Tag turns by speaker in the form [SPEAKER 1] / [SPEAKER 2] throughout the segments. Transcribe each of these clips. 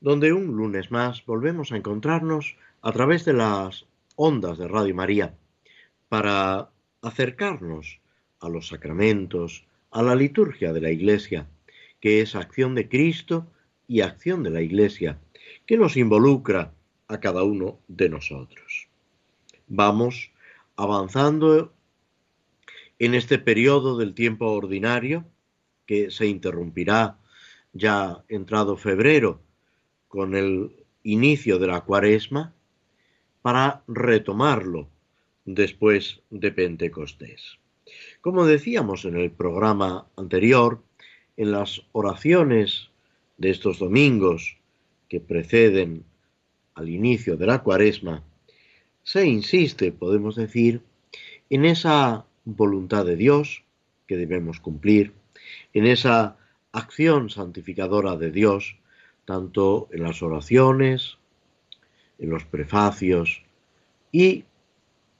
[SPEAKER 1] donde un lunes más volvemos a encontrarnos a través de las ondas de Radio María para acercarnos a los sacramentos, a la liturgia de la Iglesia, que es acción de Cristo y acción de la Iglesia, que nos involucra a cada uno de nosotros. Vamos avanzando en este periodo del tiempo ordinario, que se interrumpirá ya entrado febrero con el inicio de la cuaresma para retomarlo después de Pentecostés. Como decíamos en el programa anterior, en las oraciones de estos domingos que preceden al inicio de la cuaresma, se insiste, podemos decir, en esa voluntad de Dios que debemos cumplir, en esa acción santificadora de Dios, tanto en las oraciones, en los prefacios y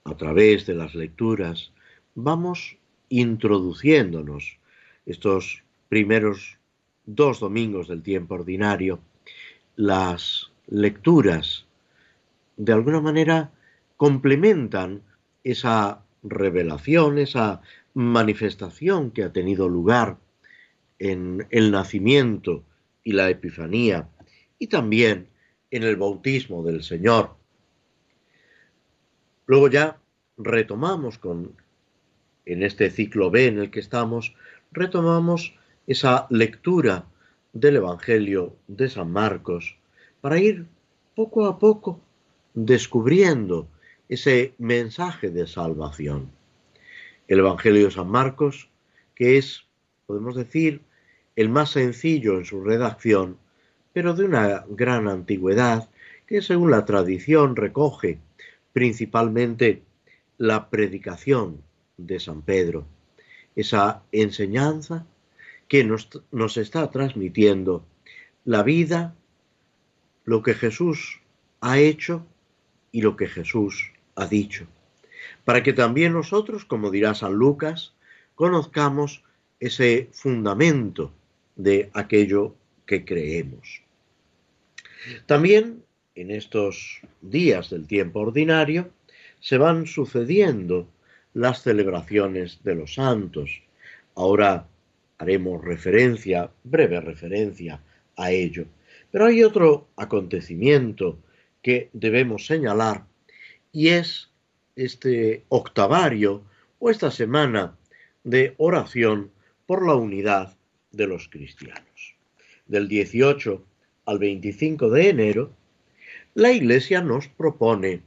[SPEAKER 1] a través de las lecturas, vamos introduciéndonos estos primeros dos domingos del tiempo ordinario, las lecturas de alguna manera complementan esa revelación, esa manifestación que ha tenido lugar en el nacimiento y la epifanía y también en el bautismo del Señor. Luego ya retomamos con en este ciclo B en el que estamos, retomamos esa lectura del Evangelio de San Marcos para ir poco a poco descubriendo ese mensaje de salvación. El Evangelio de San Marcos, que es, podemos decir, el más sencillo en su redacción, pero de una gran antigüedad, que según la tradición recoge principalmente la predicación de San Pedro, esa enseñanza que nos, nos, está transmitiendo la vida, lo que Jesús ha hecho y lo que Jesús ha dicho, para que también nosotros, como dirá San Lucas, conozcamos ese fundamento de aquello que creemos. También en estos días del tiempo ordinario se van sucediendo las celebraciones de los santos. Ahora haremos referencia, breve referencia a ello. Pero hay otro acontecimiento que debemos señalar y es este octavario o esta semana de oración por la unidad de los cristianos. Del 18 al 25 de enero, la Iglesia nos propone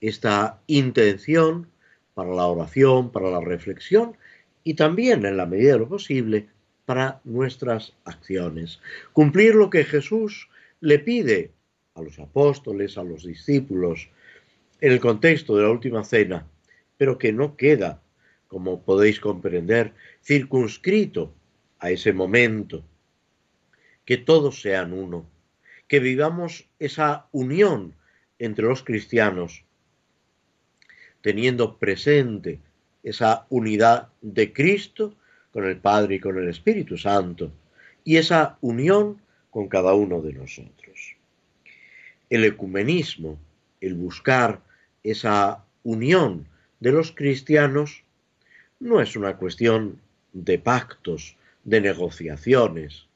[SPEAKER 1] esta intención para la oración, para la reflexión y también, en la medida de lo posible, para nuestras acciones. Cumplir lo que Jesús le pide a los apóstoles, a los discípulos, en el contexto de la última cena, pero que no queda, como podéis comprender, circunscrito a ese momento, que todos sean uno, que vivamos esa unión entre los cristianos, teniendo presente esa unidad de Cristo con el Padre y con el Espíritu Santo, y esa unión con cada uno de nosotros. El ecumenismo, el buscar esa unión de los cristianos, no es una cuestión de pactos, de negociaciones.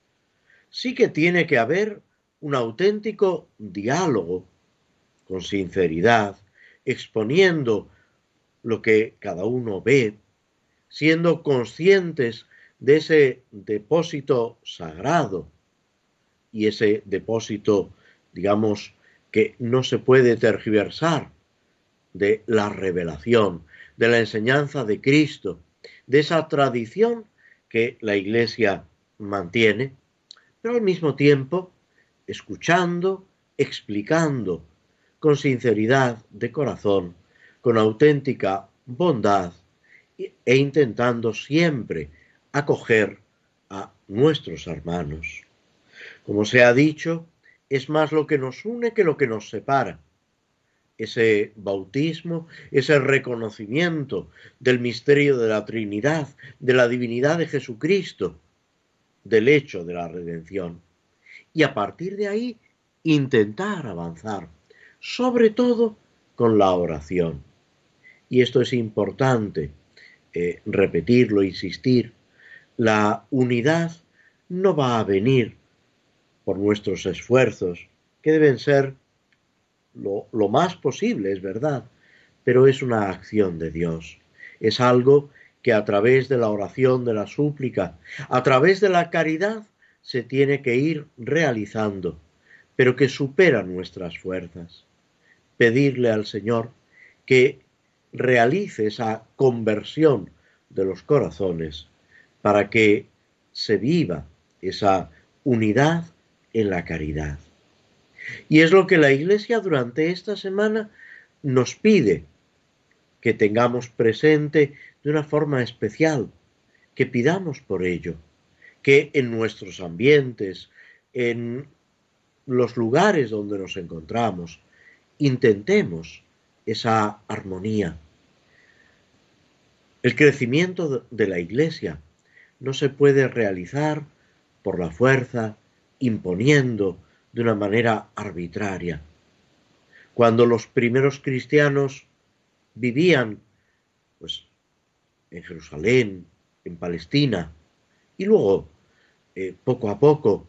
[SPEAKER 1] Sí que tiene que haber un auténtico diálogo con sinceridad, exponiendo lo que cada uno ve, siendo conscientes de ese depósito sagrado y ese depósito, digamos, que no se puede tergiversar de la revelación, de la enseñanza de Cristo, de esa tradición que la Iglesia mantiene, pero al mismo tiempo escuchando, explicando con sinceridad de corazón, con auténtica bondad e intentando siempre acoger a nuestros hermanos. Como se ha dicho, es más lo que nos une que lo que nos separa. Ese bautismo, ese reconocimiento del misterio de la Trinidad, de la divinidad de Jesucristo, del hecho de la redención. Y a partir de ahí, intentar avanzar, sobre todo con la oración. Y esto es importante, eh, repetirlo, insistir. La unidad no va a venir por nuestros esfuerzos, que deben ser lo, más posible, es verdad, pero es una acción de Dios. Es algo que a través de la oración, de la súplica, a través de la caridad, se tiene que ir realizando, pero que supera nuestras fuerzas. Pedirle al Señor que realice esa conversión de los corazones para que se viva esa unidad en la caridad. Y es lo que la Iglesia durante esta semana nos pide, que tengamos presente de una forma especial, que pidamos por ello, que en nuestros ambientes, en los lugares donde nos encontramos, intentemos esa armonía. El crecimiento de la Iglesia no se puede realizar por la fuerza, imponiendo de una manera arbitraria. Cuando los primeros cristianos vivían pues, en Jerusalén, en Palestina, y luego, eh, poco a poco,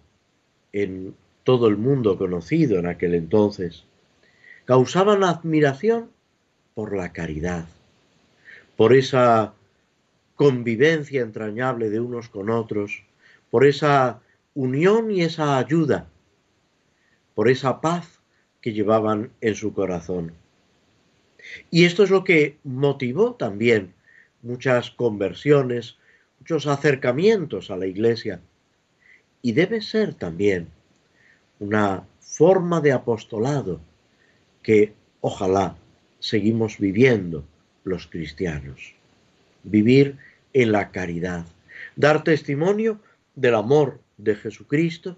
[SPEAKER 1] en todo el mundo conocido en aquel entonces, causaban admiración por la caridad, por esa convivencia entrañable de unos con otros, por esa unión y esa ayuda, por esa paz que llevaban en su corazón. Y esto es lo que motivó también muchas conversiones, muchos acercamientos a la iglesia. Y debe ser también una forma de apostolado que ojalá seguimos viviendo los cristianos. Vivir en la caridad, dar testimonio del amor de Jesucristo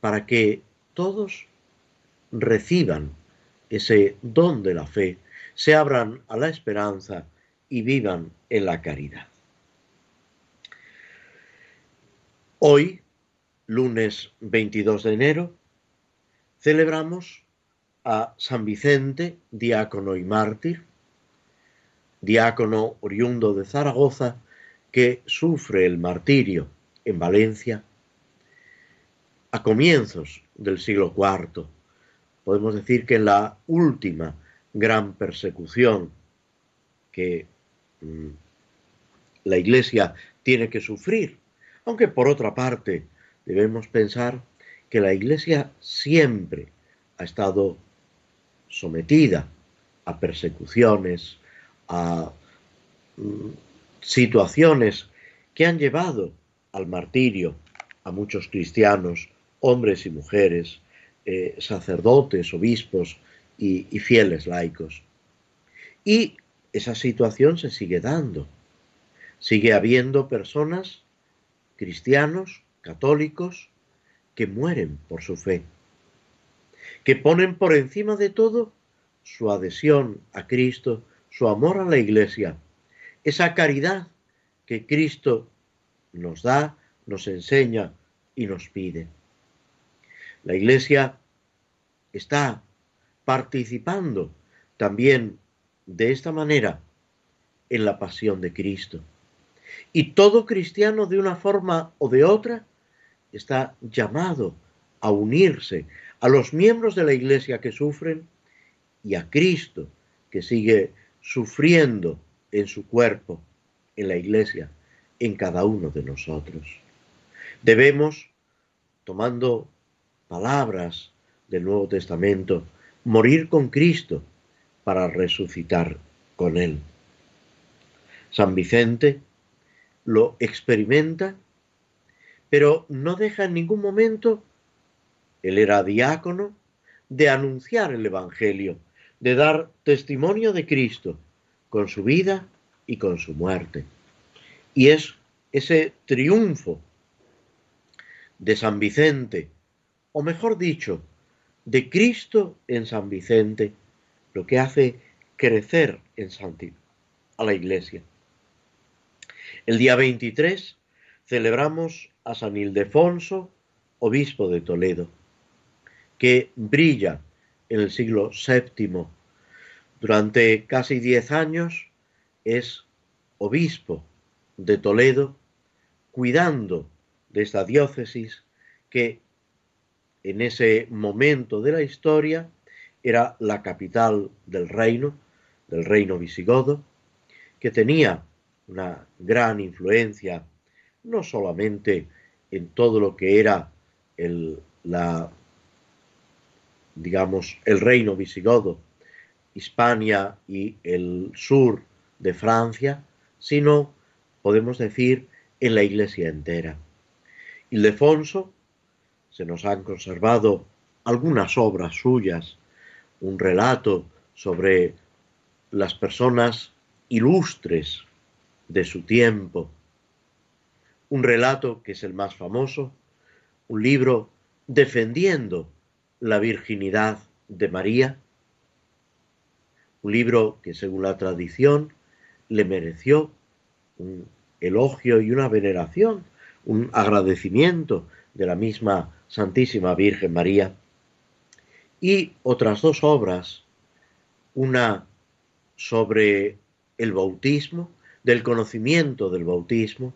[SPEAKER 1] para que todos reciban ese don de la fe, se abran a la esperanza y vivan en la caridad. Hoy, lunes 22 de enero, celebramos a San Vicente, diácono y mártir, diácono oriundo de Zaragoza, que sufre el martirio en Valencia a comienzos del siglo IV. Podemos decir que la última gran persecución que mm, la Iglesia tiene que sufrir, aunque por otra parte debemos pensar que la Iglesia siempre ha estado sometida a persecuciones, a mm, situaciones que han llevado al martirio a muchos cristianos, hombres y mujeres, eh, sacerdotes, obispos y, y fieles laicos. Y esa situación se sigue dando. Sigue habiendo personas, cristianos, católicos, que mueren por su fe, que ponen por encima de todo su adhesión a Cristo, su amor a la Iglesia, esa caridad que Cristo nos da, nos enseña y nos pide. La Iglesia está participando también de esta manera en la pasión de Cristo. Y todo cristiano de una forma o de otra está llamado a unirse a los miembros de la Iglesia que sufren y a Cristo que sigue sufriendo en su cuerpo, en la Iglesia, en cada uno de nosotros. Debemos, tomando palabras del Nuevo Testamento, morir con Cristo para resucitar con Él. San Vicente lo experimenta, pero no deja en ningún momento, él era diácono, de anunciar el Evangelio, de dar testimonio de Cristo con su vida y con su muerte. Y es ese triunfo de San Vicente, o mejor dicho, de Cristo en San Vicente, lo que hace crecer en santidad a la Iglesia. El día 23 celebramos a San Ildefonso, obispo de Toledo, que brilla en el siglo VII. Durante casi diez años es obispo de Toledo, cuidando de esta diócesis que en ese momento de la historia era la capital del reino, del reino visigodo, que tenía una gran influencia no solamente en todo lo que era el, la, digamos, el reino visigodo, Hispania y el sur de Francia, sino, podemos decir, en la iglesia entera. Ildefonso, se nos han conservado algunas obras suyas, un relato sobre las personas ilustres de su tiempo, un relato que es el más famoso, un libro defendiendo la virginidad de María, un libro que según la tradición le mereció un elogio y una veneración, un agradecimiento de la misma Santísima Virgen María, y otras dos obras, una sobre el bautismo, del conocimiento del bautismo,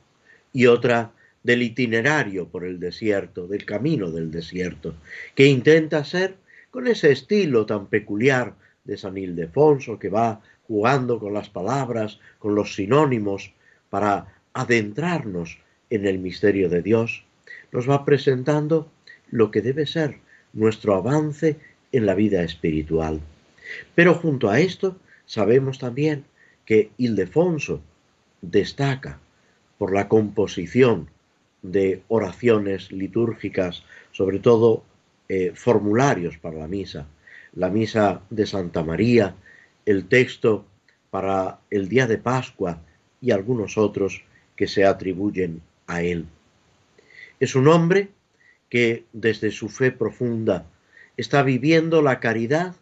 [SPEAKER 1] y otra del itinerario por el desierto, del camino del desierto, que intenta ser con ese estilo tan peculiar de San Ildefonso, que va jugando con las palabras, con los sinónimos, para adentrarnos en el misterio de Dios, nos va presentando lo que debe ser nuestro avance en la vida espiritual. Pero junto a esto, sabemos también que Ildefonso destaca por la composición de oraciones litúrgicas, sobre todo eh, formularios para la misa, la misa de Santa María, el texto para el día de Pascua y algunos otros que se atribuyen a él. Es un hombre que desde su fe profunda está viviendo la caridad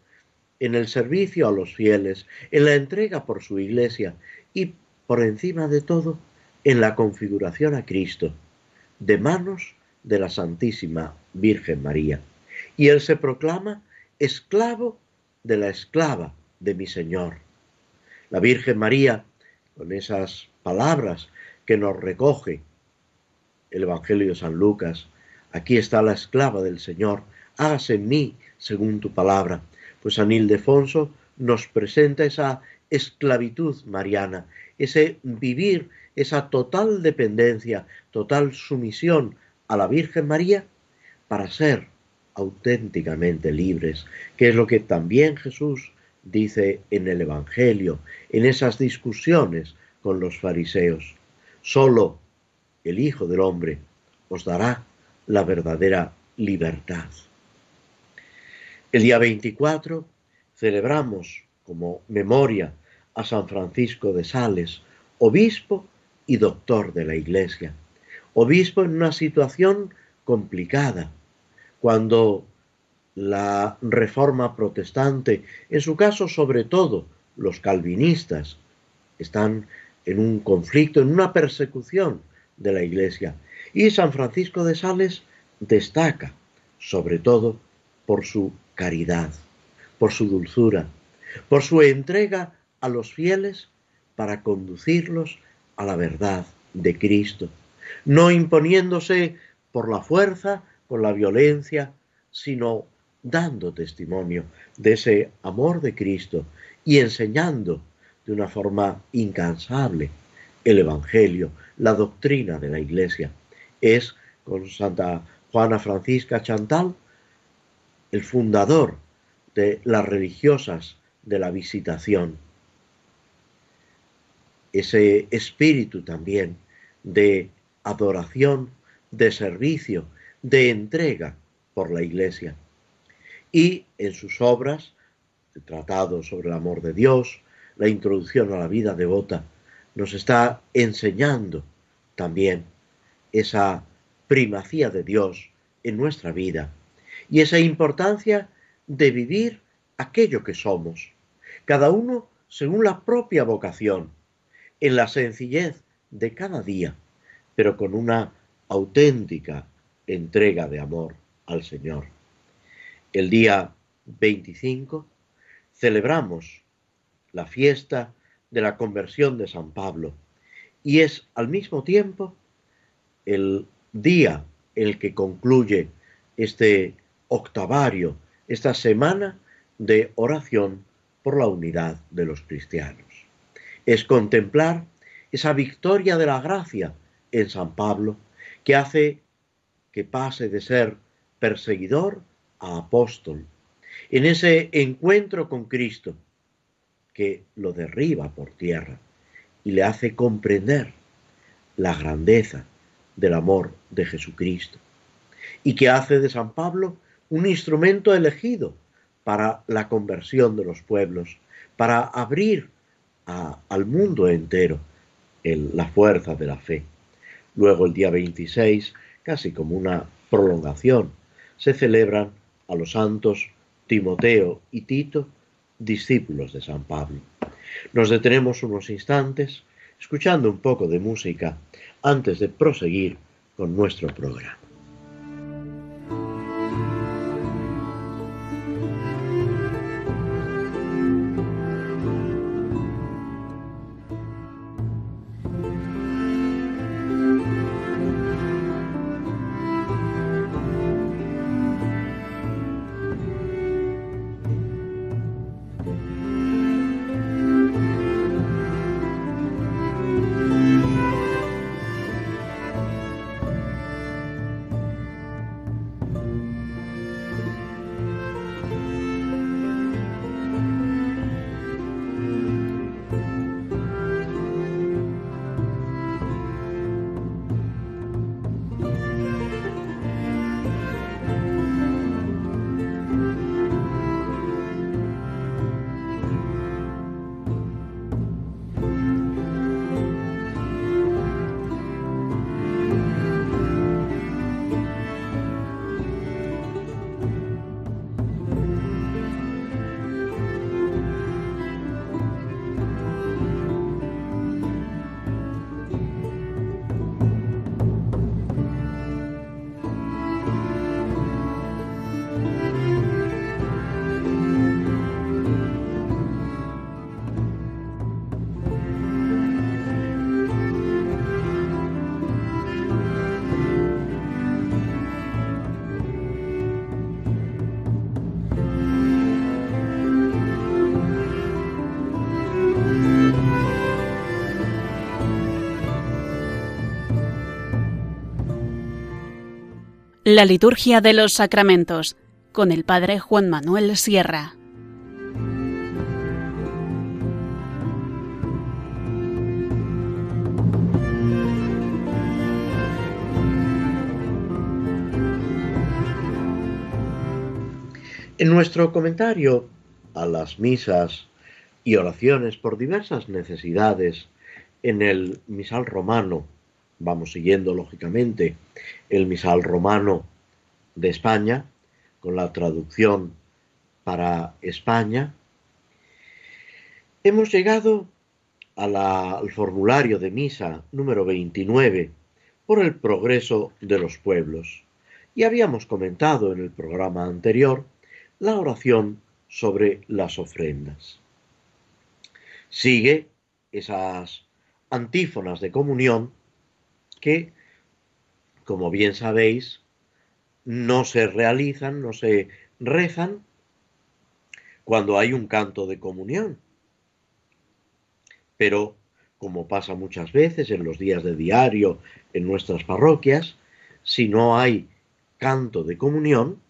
[SPEAKER 1] en el servicio a los fieles, en la entrega por su iglesia y, por encima de todo, en la configuración a Cristo de manos de la Santísima Virgen María. Y él se proclama esclavo de la esclava de mi Señor. La Virgen María, con esas palabras que nos recoge el Evangelio de San Lucas, aquí está la esclava del Señor, hágase en mí según tu palabra. Pues San Ildefonso nos presenta esa esclavitud mariana, ese vivir esa total dependencia, total sumisión a la Virgen María para ser auténticamente libres, que es lo que también Jesús dice en el Evangelio, en esas discusiones con los fariseos. Solo el Hijo del Hombre os dará la verdadera libertad. El día 24 celebramos como memoria a San Francisco de Sales, obispo y doctor de la Iglesia. Obispo en una situación complicada, cuando la reforma protestante, en su caso sobre todo los calvinistas, están en un conflicto, en una persecución de la Iglesia. Y San Francisco de Sales destaca, sobre todo, por su caridad, por su dulzura, por su entrega a los fieles para conducirlos a la verdad de Cristo, no imponiéndose por la fuerza, por la violencia, sino dando testimonio de ese amor de Cristo y enseñando de una forma incansable el Evangelio, la doctrina de la Iglesia. Es con Santa Juana Francisca Chantal el fundador de las religiosas de la visitación ese espíritu también de adoración, de servicio, de entrega por la iglesia. y en sus obras, Tratado sobre el Amor de Dios, la Introducción a la Vida Devota, nos está enseñando también esa primacía de Dios en nuestra vida y esa importancia de vivir aquello que somos, cada uno según la propia vocación, en la sencillez de cada día, pero con una auténtica entrega de amor al Señor. El día 25 celebramos la fiesta de la conversión de San Pablo y es al mismo tiempo el día el que concluye este octavario, esta semana de oración por la unidad de los cristianos. Es contemplar esa victoria de la gracia en San Pablo que hace que pase de ser perseguidor a apóstol, en ese encuentro con Cristo que lo derriba por tierra y le hace comprender la grandeza del amor de Jesucristo y que hace de San Pablo un instrumento elegido para la conversión de los pueblos, para abrir al mundo entero la fuerza de la fe. Luego el día 26, casi como una prolongación, se celebran a los santos Timoteo y Tito, discípulos de San Pablo. Nos detenemos unos instantes escuchando un poco de música antes de proseguir con nuestro programa.
[SPEAKER 2] La liturgia de los sacramentos con el Padre Juan Manuel Sierra.
[SPEAKER 1] En nuestro comentario a las misas y oraciones por diversas necesidades en el misal romano vamos siguiendo lógicamente el misal romano de España, con la traducción para España, hemos llegado al formulario de misa número 29 por el progreso de los pueblos. Y habíamos comentado en el programa anterior la oración sobre las ofrendas. Sigue esas antífonas de comunión que, como bien sabéis, no se realizan, no se rezan cuando hay un canto de comunión. Pero, como pasa muchas veces en los días de diario en nuestras parroquias, si no hay canto de comunión,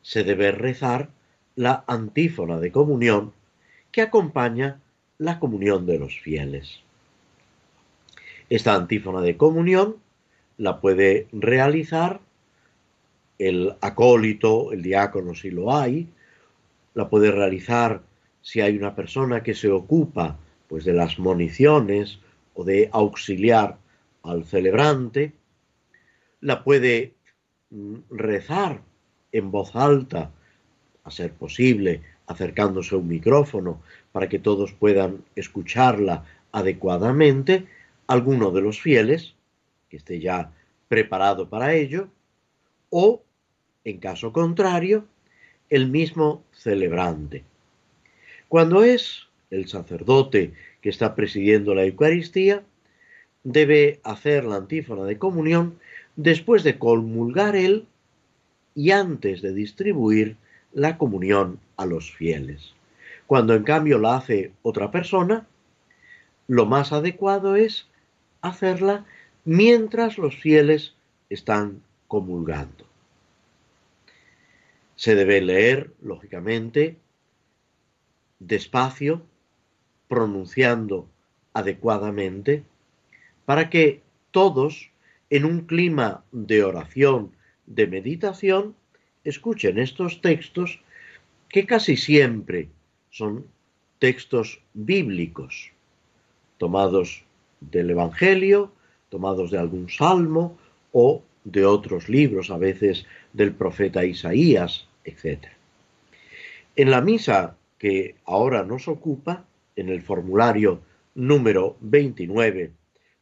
[SPEAKER 1] se debe rezar la antífona de comunión que acompaña la comunión de los fieles. Esta antífona de comunión la puede realizar el acólito, el diácono si lo hay, la puede realizar si hay una persona que se ocupa pues de las municiones o de auxiliar al celebrante, la puede mm, rezar en voz alta, a ser posible, acercándose a un micrófono para que todos puedan escucharla adecuadamente, alguno de los fieles, que esté ya preparado para ello, o, en caso contrario, el mismo celebrante. Cuando es el sacerdote que está presidiendo la Eucaristía, debe hacer la antífona de comunión después de comulgar él y antes de distribuir la comunión a los fieles. Cuando en cambio la hace otra persona, lo más adecuado es hacerla mientras los fieles están comulgando. Se debe leer, lógicamente, despacio, pronunciando adecuadamente, para que todos, en un clima de oración, de meditación, escuchen estos textos que casi siempre son textos bíblicos, tomados del Evangelio, tomados de algún salmo o de otros libros, a veces del profeta Isaías, etc. En la misa que ahora nos ocupa, en el formulario número 29,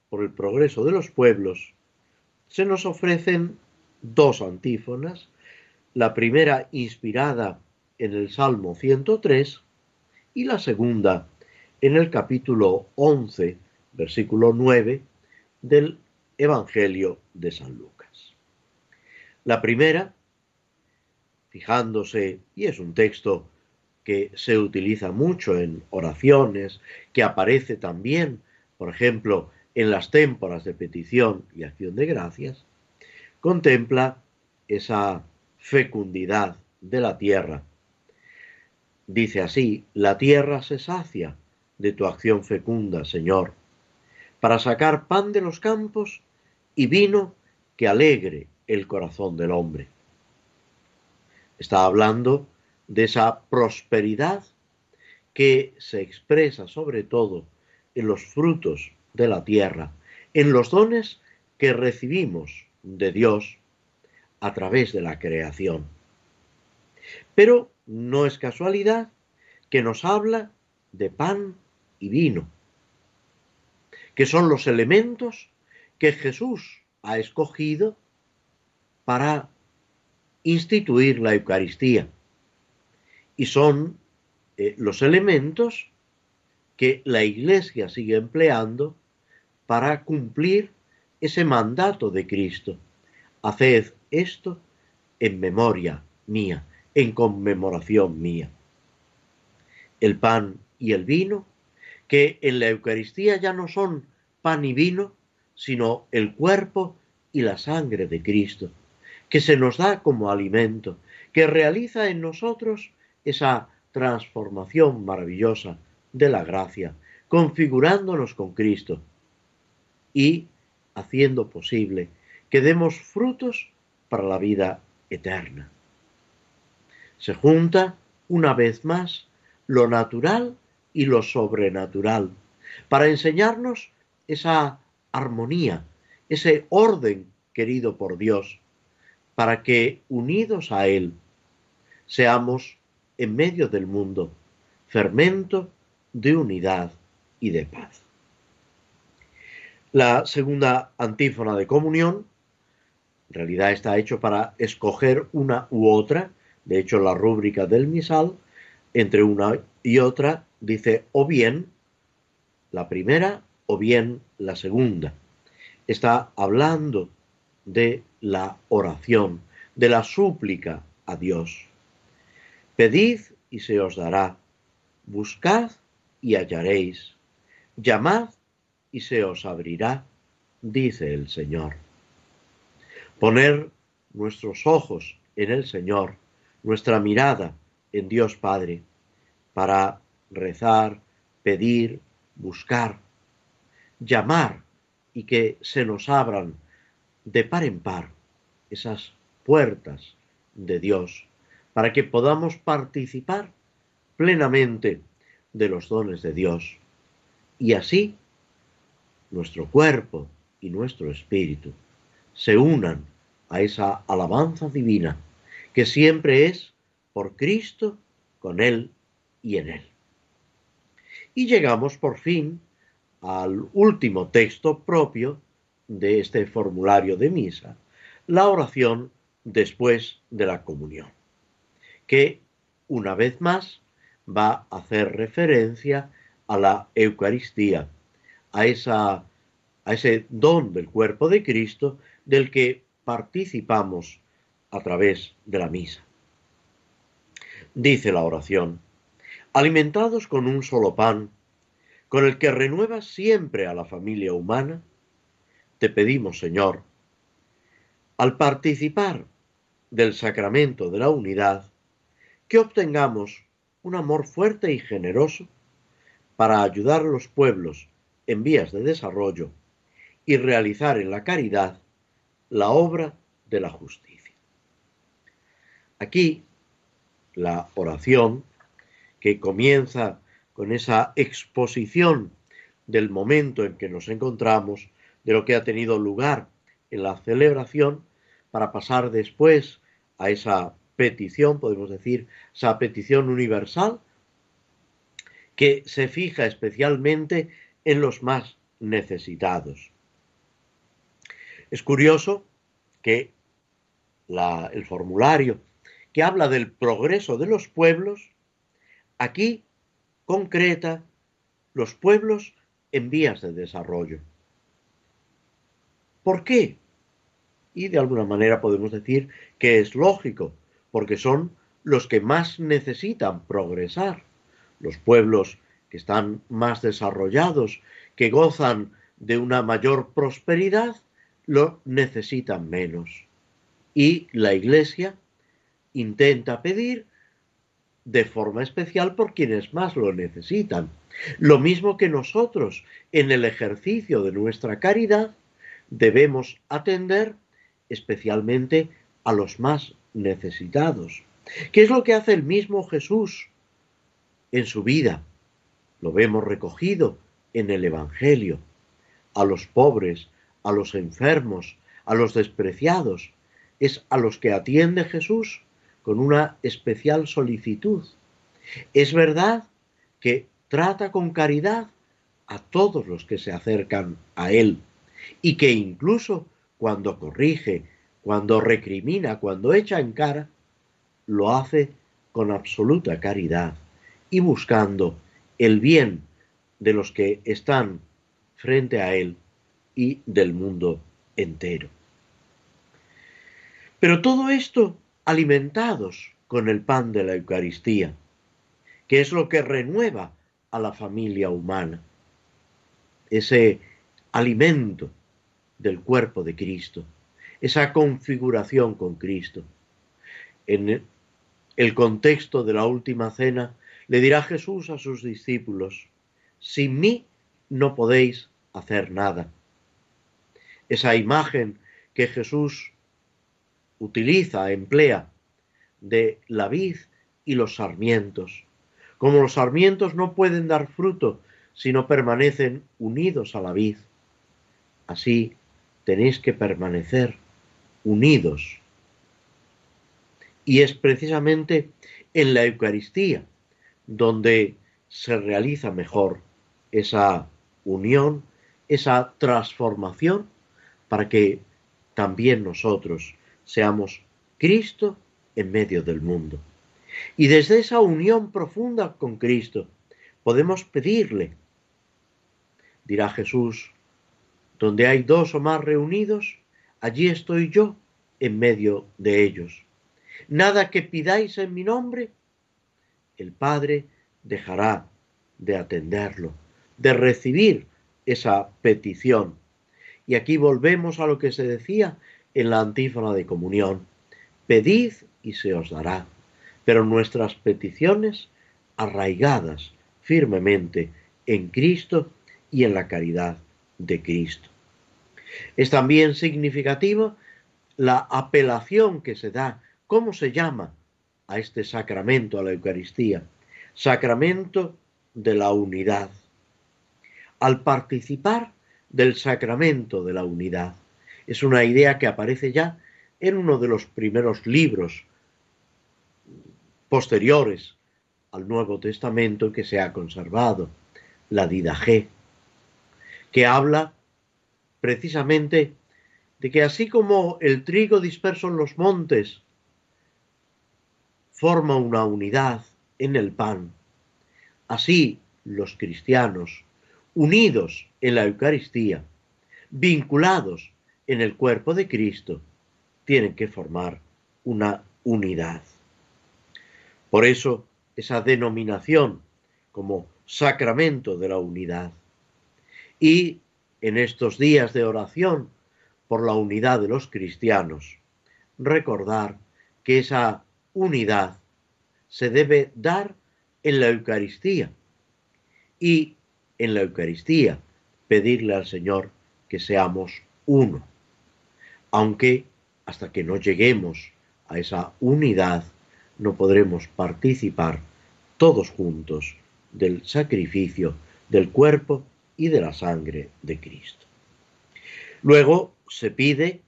[SPEAKER 1] por el progreso de los pueblos, se nos ofrecen dos antífonas, la primera inspirada en el Salmo 103 y la segunda en el capítulo 11, versículo 9 del Evangelio de San Lucas. La primera, fijándose, y es un texto que se utiliza mucho en oraciones, que aparece también, por ejemplo, en las témporas de petición y acción de gracias, contempla esa fecundidad de la tierra. Dice así, la tierra se sacia de tu acción fecunda, Señor, para sacar pan de los campos y vino que alegre el corazón del hombre. Está hablando de esa prosperidad que se expresa sobre todo en los frutos de la tierra, en los dones que recibimos de Dios a través de la creación. Pero no es casualidad que nos habla de pan y vino, que son los elementos que Jesús ha escogido para instituir la Eucaristía. Y son eh, los elementos que la Iglesia sigue empleando para cumplir ese mandato de Cristo. Haced esto en memoria mía, en conmemoración mía. El pan y el vino, que en la Eucaristía ya no son pan y vino, sino el cuerpo y la sangre de Cristo, que se nos da como alimento, que realiza en nosotros esa transformación maravillosa de la gracia, configurándonos con Cristo y haciendo posible que demos frutos para la vida eterna. Se junta una vez más lo natural y lo sobrenatural para enseñarnos esa armonía, ese orden querido por Dios, para que unidos a Él seamos en medio del mundo fermento de unidad y de paz. La segunda antífona de comunión en realidad está hecho para escoger una u otra. De hecho, la rúbrica del misal, entre una y otra, dice o bien la primera o bien la segunda. Está hablando de la oración, de la súplica a Dios. Pedid y se os dará. Buscad y hallaréis. Llamad y se os abrirá, dice el Señor. Poner nuestros ojos en el Señor, nuestra mirada en Dios Padre, para rezar, pedir, buscar, llamar y que se nos abran de par en par esas puertas de Dios para que podamos participar plenamente de los dones de Dios y así nuestro cuerpo y nuestro espíritu se unan a esa alabanza divina que siempre es por Cristo, con Él y en Él. Y llegamos por fin al último texto propio de este formulario de misa, la oración después de la comunión, que una vez más va a hacer referencia a la Eucaristía, a, a ese don del cuerpo de Cristo del que participamos a través de la misa. Dice la oración, alimentados con un solo pan, con el que renuevas siempre a la familia humana, te pedimos, Señor, al participar del sacramento de la unidad, que obtengamos un amor fuerte y generoso para ayudar a los pueblos en vías de desarrollo y realizar en la caridad la obra de la justicia. Aquí la oración que comienza con esa exposición del momento en que nos encontramos, de lo que ha tenido lugar en la celebración, para pasar después a esa petición, podemos decir, esa petición universal, que se fija especialmente en los más necesitados. Es curioso que el formulario que habla del progreso de los pueblos, aquí concreta los pueblos en vías de desarrollo. ¿Por qué? Y de alguna manera podemos decir que es lógico, porque son los que más necesitan progresar. Los pueblos que están más desarrollados, que gozan de una mayor prosperidad, lo necesitan menos. Y la Iglesia intenta pedir de forma especial por quienes más lo necesitan. Lo mismo que nosotros, en el ejercicio de nuestra caridad, debemos atender especialmente a los más necesitados. ¿Qué es lo que hace el mismo Jesús en su vida? Lo vemos recogido en el Evangelio. A los pobres, a los enfermos, a los despreciados, es a los que atiende Jesús con una especial solicitud. Es verdad que trata con caridad a todos los que se acercan a Él y que incluso cuando corrige, cuando recrimina, cuando echa en cara, lo hace con absoluta caridad y buscando el bien de los que están frente a Él y del mundo entero. Pero todo esto alimentados con el pan de la Eucaristía, que es lo que renueva a la familia humana, ese alimento del cuerpo de Cristo esa configuración con Cristo. En el contexto de la última cena, le dirá Jesús a sus discípulos, sin mí no podéis hacer nada. Esa imagen que Jesús utiliza, emplea, de la vid y los sarmientos. Como los sarmientos no pueden dar fruto si no permanecen unidos a la vid, así tenéis que permanecer unidos. Y es precisamente en la Eucaristía donde se realiza mejor esa unión, esa transformación, para que también nosotros seamos Cristo en medio del mundo. Y desde esa unión profunda con Cristo podemos pedirle, dirá Jesús, donde hay dos o más reunidos, allí estoy yo en medio de ellos. Nada que pidáis en mi nombre, el Padre dejará de atenderlo, de recibir esa petición. Y aquí volvemos a lo que se decía en la antífona de comunión. Pedid y se os dará, pero nuestras peticiones arraigadas firmemente en Cristo y en la caridad de Cristo. Es también significativo la apelación que se da, ¿cómo se llama a este sacramento, a la Eucaristía? Sacramento de la unidad. Al participar del sacramento de la unidad, es una idea que aparece ya en uno de los primeros libros posteriores al Nuevo Testamento que se ha conservado, la Didaje, que habla precisamente de que así como el trigo disperso en los montes forma una unidad en el pan, así los cristianos, unidos en la Eucaristía, vinculados en el cuerpo de Cristo, tienen que formar una unidad. Por eso, esa denominación como sacramento de la unidad. Y en estos días de oración por la unidad de los cristianos, recordar que esa unidad se debe dar en la Eucaristía y en la Eucaristía pedirle al Señor que seamos uno, aunque hasta que no lleguemos a esa unidad no podremos participar todos juntos del sacrificio del cuerpo y de la sangre de Cristo. Luego se pide,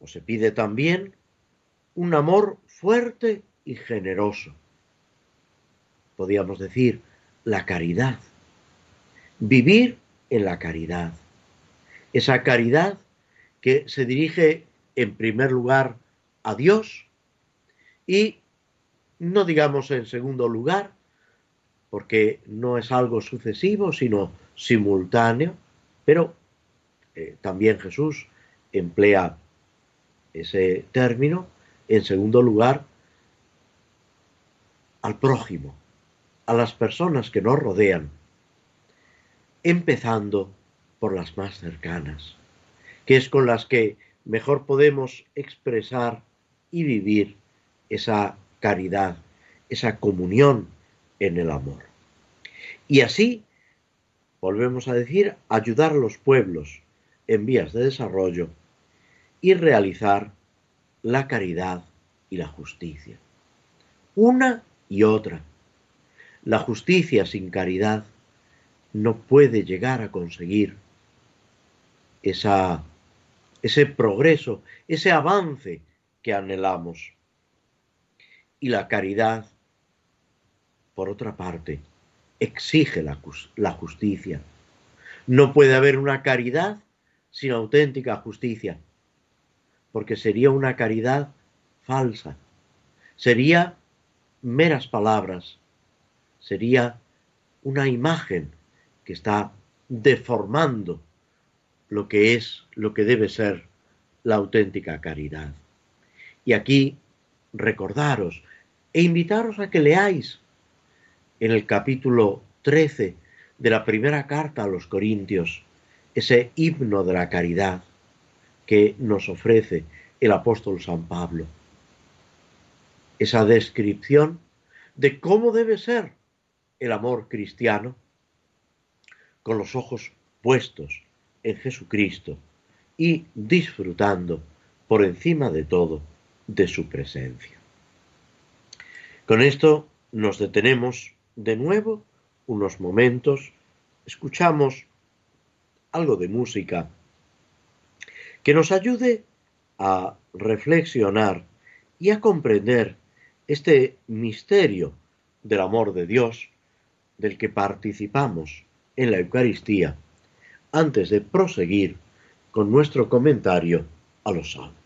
[SPEAKER 1] o se pide también, un amor fuerte y generoso. Podríamos decir, la caridad. Vivir en la caridad. Esa caridad que se dirige en primer lugar a Dios y no digamos en segundo lugar, porque no es algo sucesivo, sino simultáneo, pero eh, también Jesús emplea ese término, en segundo lugar, al prójimo, a las personas que nos rodean, empezando por las más cercanas, que es con las que mejor podemos expresar y vivir esa caridad, esa comunión en el amor. Y así, volvemos a decir, ayudar a los pueblos en vías de desarrollo y realizar la caridad y la justicia. Una y otra. La justicia sin caridad no puede llegar a conseguir esa, ese progreso, ese avance que anhelamos. Y la caridad, por otra parte, exige la, la justicia. No puede haber una caridad sin auténtica justicia, porque sería una caridad falsa, sería meras palabras, sería una imagen que está deformando lo que es, lo que debe ser la auténtica caridad. Y aquí recordaros e invitaros a que leáis en el capítulo 13 de la primera carta a los Corintios ese himno de la caridad que nos ofrece el apóstol San Pablo. Esa descripción de cómo debe ser el amor cristiano con los ojos puestos en Jesucristo y disfrutando por encima de todo de su presencia. Con esto nos detenemos de nuevo unos momentos, escuchamos algo de música que nos ayude a reflexionar y a comprender este misterio del amor de Dios del que participamos en la Eucaristía antes de proseguir con nuestro comentario a los salmos.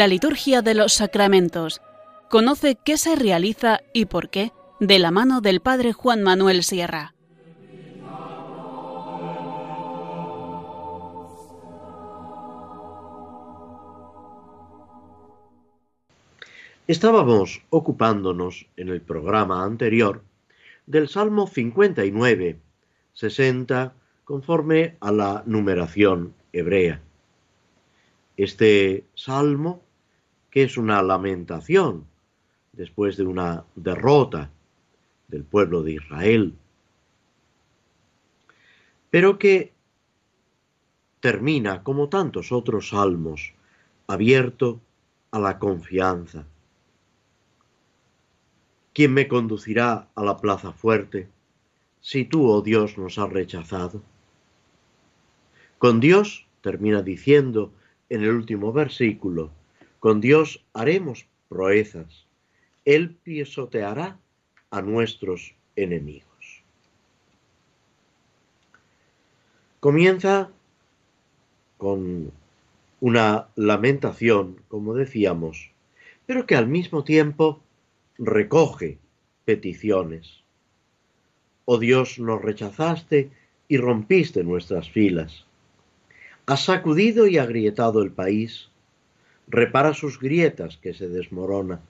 [SPEAKER 2] La liturgia de los sacramentos. Conoce qué se realiza y por qué de la mano del Padre Juan Manuel Sierra.
[SPEAKER 1] Estábamos ocupándonos en el programa anterior del Salmo 59, 60, conforme a la numeración hebrea. Este salmo, que es una lamentación después de una derrota del pueblo de Israel, pero que termina, como tantos otros salmos, abierto a la confianza. ¿Quién me conducirá a la plaza fuerte si tú, oh Dios, nos has rechazado? Con Dios, termina diciendo en el último versículo, con Dios haremos proezas. Él pisoteará a nuestros enemigos. Comienza con una lamentación, como decíamos, pero que al mismo tiempo recoge peticiones. Oh Dios, nos rechazaste y rompiste nuestras filas. Has sacudido y agrietado el país. Repara sus grietas que se desmorona.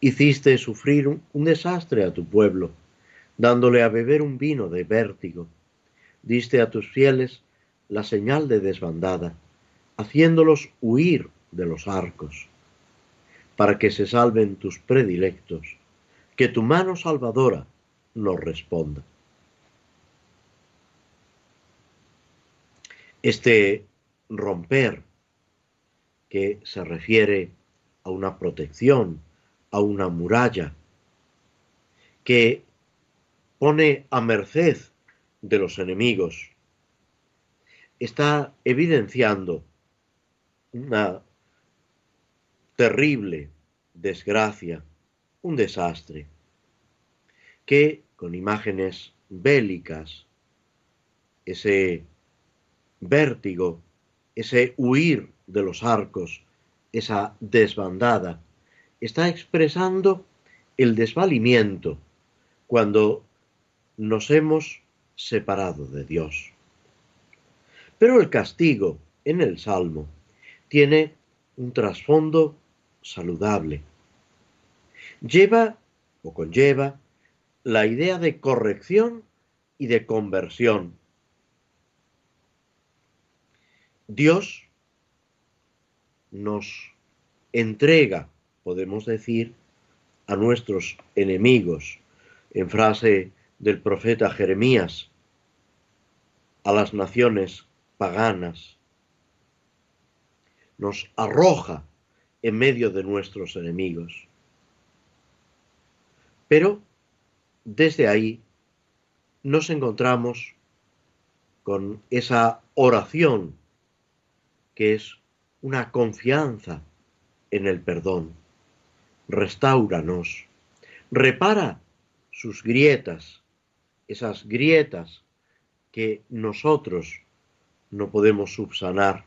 [SPEAKER 1] Hiciste sufrir un, desastre a tu pueblo, dándole a beber un vino de vértigo. Diste a tus fieles la señal de desbandada, haciéndolos huir de los arcos, para que se salven tus predilectos, que tu mano salvadora nos responda. Este romper, que se refiere a una protección, a una muralla, que pone a merced de los enemigos, está evidenciando una terrible desgracia, un desastre, que con imágenes bélicas, ese vértigo, ese huir de los arcos, esa desbandada, está expresando el desvalimiento cuando nos hemos separado de Dios. Pero el castigo en el Salmo tiene un trasfondo saludable. Lleva o conlleva la idea de corrección y de conversión Dios nos entrega, podemos decir, a nuestros enemigos, en frase del profeta Jeremías, a las naciones paganas, nos arroja en medio de nuestros enemigos. Pero desde ahí nos encontramos con esa oración que es una confianza en el perdón. Restáuranos, repara sus grietas, esas grietas que nosotros no podemos subsanar.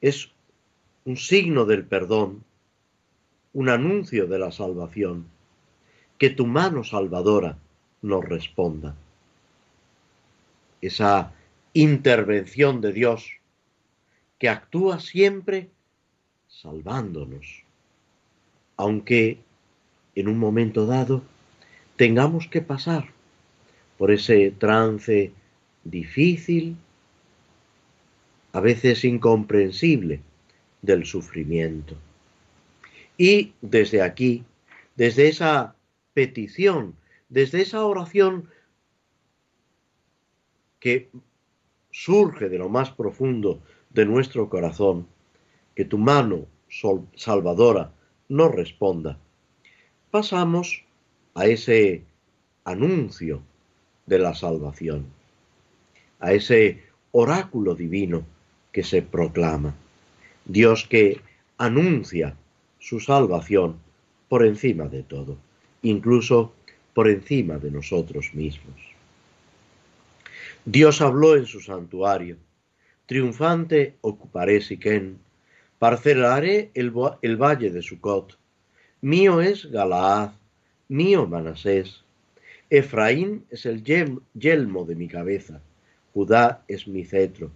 [SPEAKER 1] Es un signo del perdón, un anuncio de la salvación, que tu mano salvadora nos responda. Esa intervención de Dios que actúa siempre salvándonos, aunque en un momento dado tengamos que pasar por ese trance difícil, a veces incomprensible, del sufrimiento. Y desde aquí, desde esa petición, desde esa oración que surge de lo más profundo de nuestro corazón, que tu mano salvadora nos responda, pasamos a ese anuncio de la salvación, a ese oráculo divino que se proclama. Dios que anuncia su salvación por encima de todo, incluso por encima de nosotros mismos. Dios habló en su santuario Triunfante ocuparé Siquén, Parcelaré el, valle de Sucot. Mío es Galaad, mío Manasés. Efraín es el yelmo de mi cabeza. Judá es mi cetro.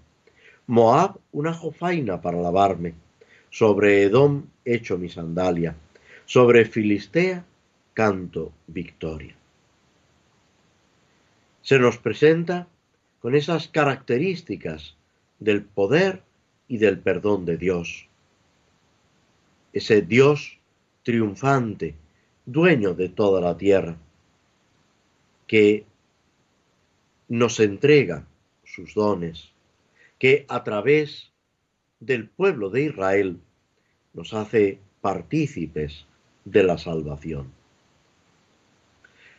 [SPEAKER 1] Moab una jofaina para lavarme. Sobre Edom echo mi sandalia. Sobre Filistea canto victoria. Se nos presenta con esas características del poder y del perdón de Dios. Ese Dios triunfante, dueño de toda la tierra, que nos entrega sus dones, que a través del pueblo de Israel nos hace partícipes de la salvación.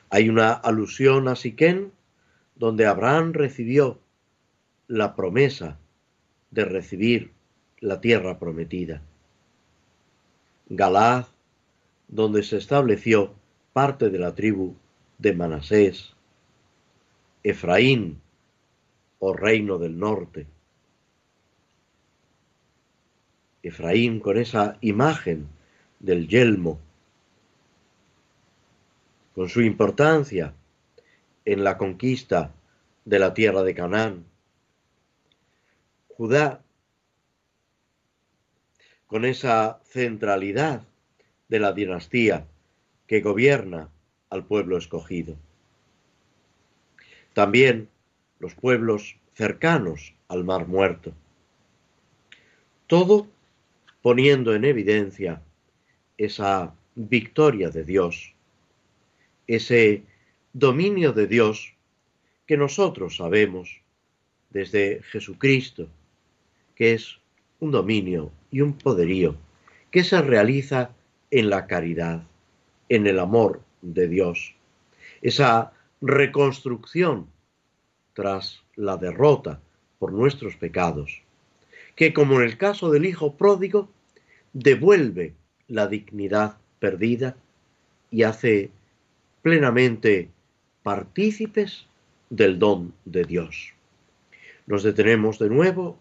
[SPEAKER 1] Hay una alusión a Siquén donde Abraham recibió la promesa de recibir la tierra prometida. Galad, donde se estableció parte de la tribu de Manasés, Efraín, o reino del norte. Efraín con esa imagen del yelmo, con su importancia en la conquista de la tierra de Canaán. Judá, con esa centralidad de la dinastía que gobierna al pueblo escogido. También los pueblos cercanos al Mar Muerto. Todo poniendo en evidencia esa victoria de Dios, ese dominio de Dios que nosotros sabemos desde Jesucristo, que es un dominio y un poderío que se realiza en la caridad, en el amor de Dios, esa reconstrucción tras la derrota por nuestros pecados, que como en el caso del Hijo pródigo, devuelve la dignidad perdida y hace plenamente partícipes del don de Dios. Nos detenemos de nuevo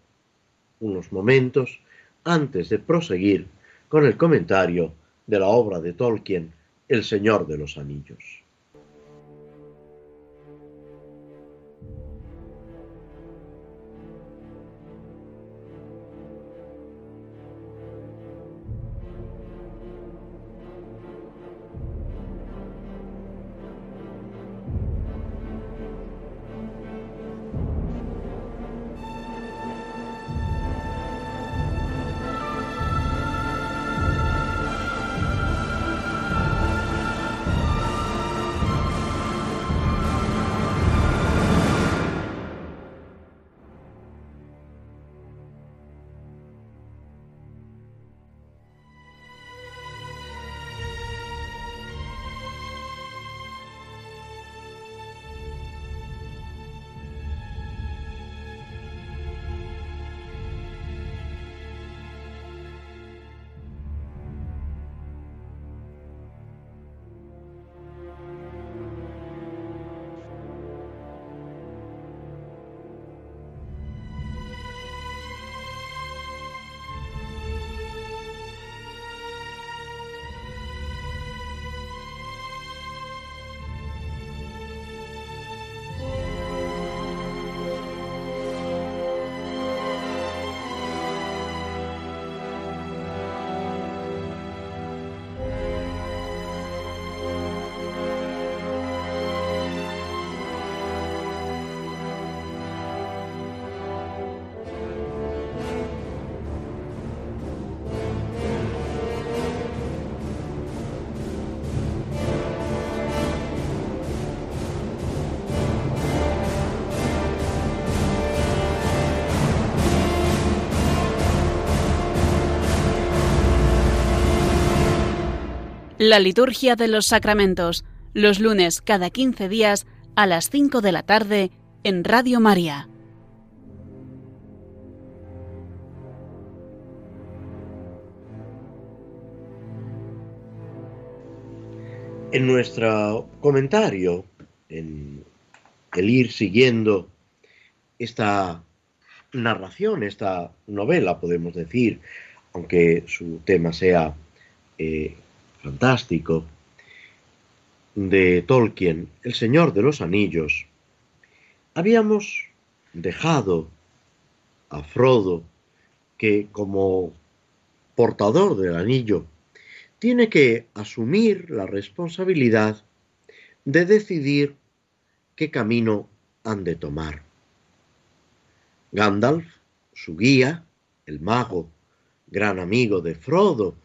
[SPEAKER 1] unos momentos antes de proseguir con el comentario de la obra de Tolkien, El Señor de los Anillos.
[SPEAKER 2] La liturgia de los sacramentos, los lunes cada 15 días a las 5 de la tarde en Radio María.
[SPEAKER 1] En nuestro comentario, en el ir siguiendo esta narración, esta novela, podemos decir, aunque su tema sea eh, fantástico, de Tolkien, El Señor de los Anillos, habíamos dejado a Frodo que como portador del anillo tiene que asumir la responsabilidad de decidir qué camino han de tomar. Gandalf, su guía, el mago, gran amigo de Frodo,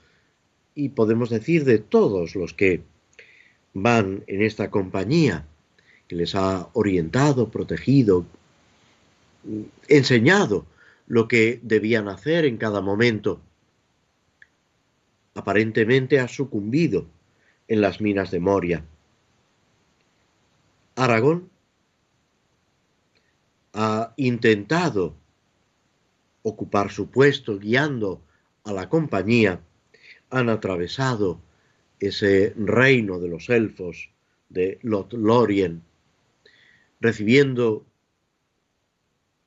[SPEAKER 1] y podemos decir de todos los que van en esta compañía, que les ha orientado, protegido, enseñado lo que debían hacer en cada momento. Aparentemente ha sucumbido en las minas de Moria. Aragón ha intentado ocupar su puesto guiando a la compañía, han atravesado ese reino de los elfos de Lothlorien, recibiendo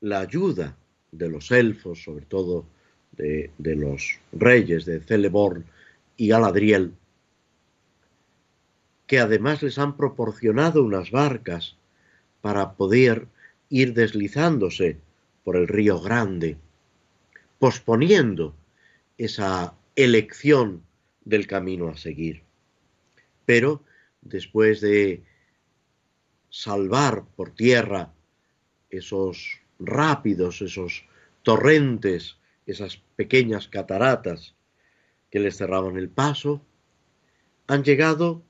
[SPEAKER 1] la ayuda de los elfos, sobre todo de, de los reyes de Celeborn y Galadriel, que además les han proporcionado unas barcas para poder ir deslizándose por el río Grande, posponiendo esa elección del camino a seguir. Pero después de salvar por tierra esos rápidos, esos torrentes, esas pequeñas cataratas que les cerraban el paso, han llegado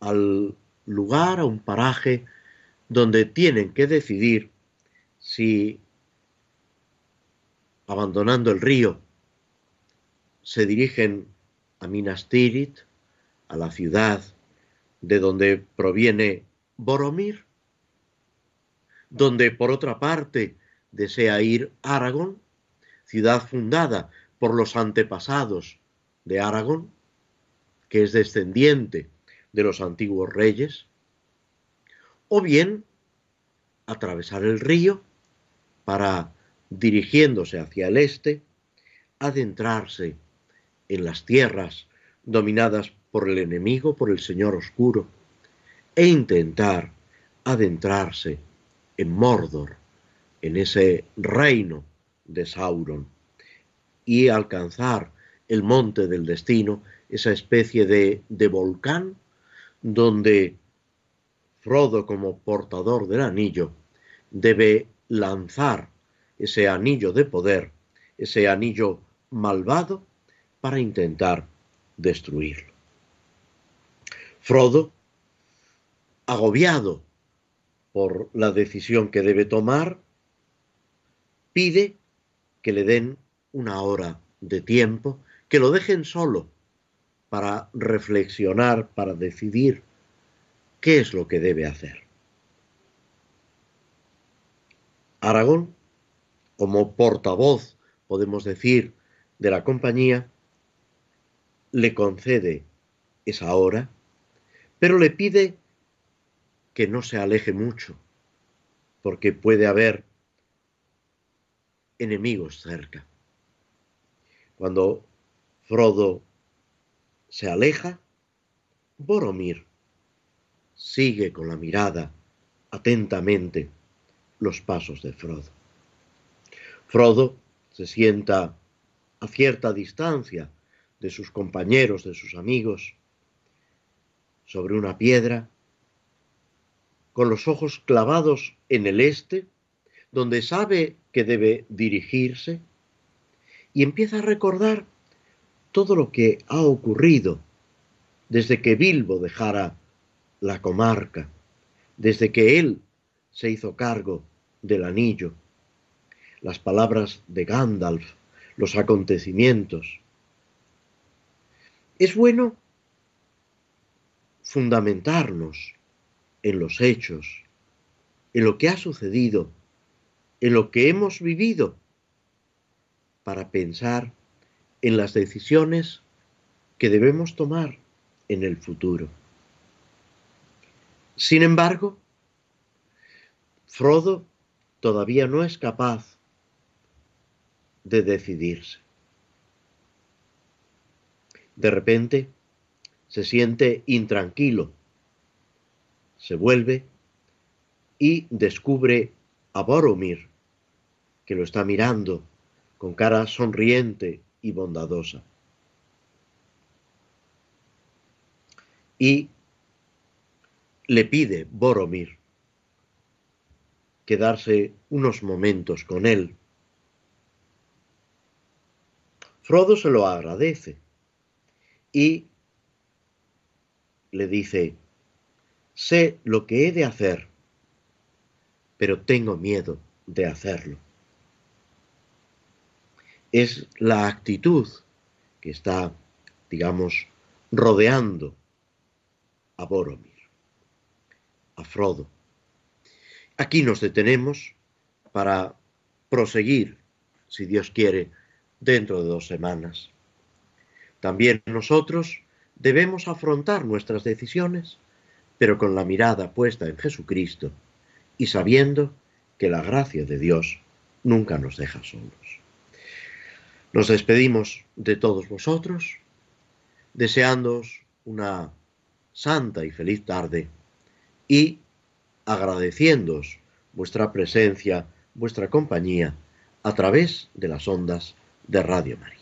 [SPEAKER 1] al lugar, a un paraje donde tienen que decidir si, abandonando el río, se dirigen a Minas Tirith, a la ciudad de donde proviene Boromir, donde por otra parte desea ir Aragón, ciudad fundada por los antepasados de Aragón, que es descendiente de los antiguos reyes, o bien atravesar el río para, dirigiéndose hacia el este, adentrarse en las tierras dominadas por el enemigo, por el Señor Oscuro, e intentar adentrarse en Mordor, en ese reino de Sauron, y alcanzar el monte del destino, esa especie de, de volcán donde Frodo como portador del anillo debe lanzar ese anillo de poder, ese anillo malvado, para intentar destruirlo. Frodo, agobiado por la decisión que debe tomar, pide que le den una hora de tiempo, que lo dejen solo para reflexionar, para decidir qué es lo que debe hacer. Aragón, como portavoz, podemos decir, de la compañía, le concede esa hora, pero le pide que no se aleje mucho, porque puede haber enemigos cerca. Cuando Frodo se aleja, Boromir sigue con la mirada atentamente los pasos de Frodo. Frodo se sienta a cierta distancia de sus compañeros, de sus amigos, sobre una piedra, con los ojos clavados en el este, donde sabe que debe dirigirse, y empieza a recordar todo lo que ha ocurrido desde que Bilbo dejara la comarca, desde que él se hizo cargo del anillo, las palabras de Gandalf, los acontecimientos. Es bueno fundamentarnos en los hechos, en lo que ha sucedido, en lo que hemos vivido, para pensar en las decisiones que debemos tomar en el futuro. Sin embargo, Frodo todavía no es capaz de decidirse. De repente se siente intranquilo, se vuelve y descubre a Boromir, que lo está mirando con cara sonriente y bondadosa. Y le pide Boromir quedarse unos momentos con él. Frodo se lo agradece y le dice, sé lo que he de hacer, pero tengo miedo de hacerlo. Es la actitud que está, digamos, rodeando a Boromir, a Frodo. Aquí nos detenemos para proseguir, si Dios quiere, dentro de dos semanas. También nosotros debemos afrontar nuestras decisiones, pero con la mirada puesta en Jesucristo y sabiendo que la gracia de Dios nunca nos deja solos. Nos despedimos de todos vosotros, deseándoos una santa y feliz tarde y agradeciéndoos vuestra presencia, vuestra compañía a través de las ondas de Radio María.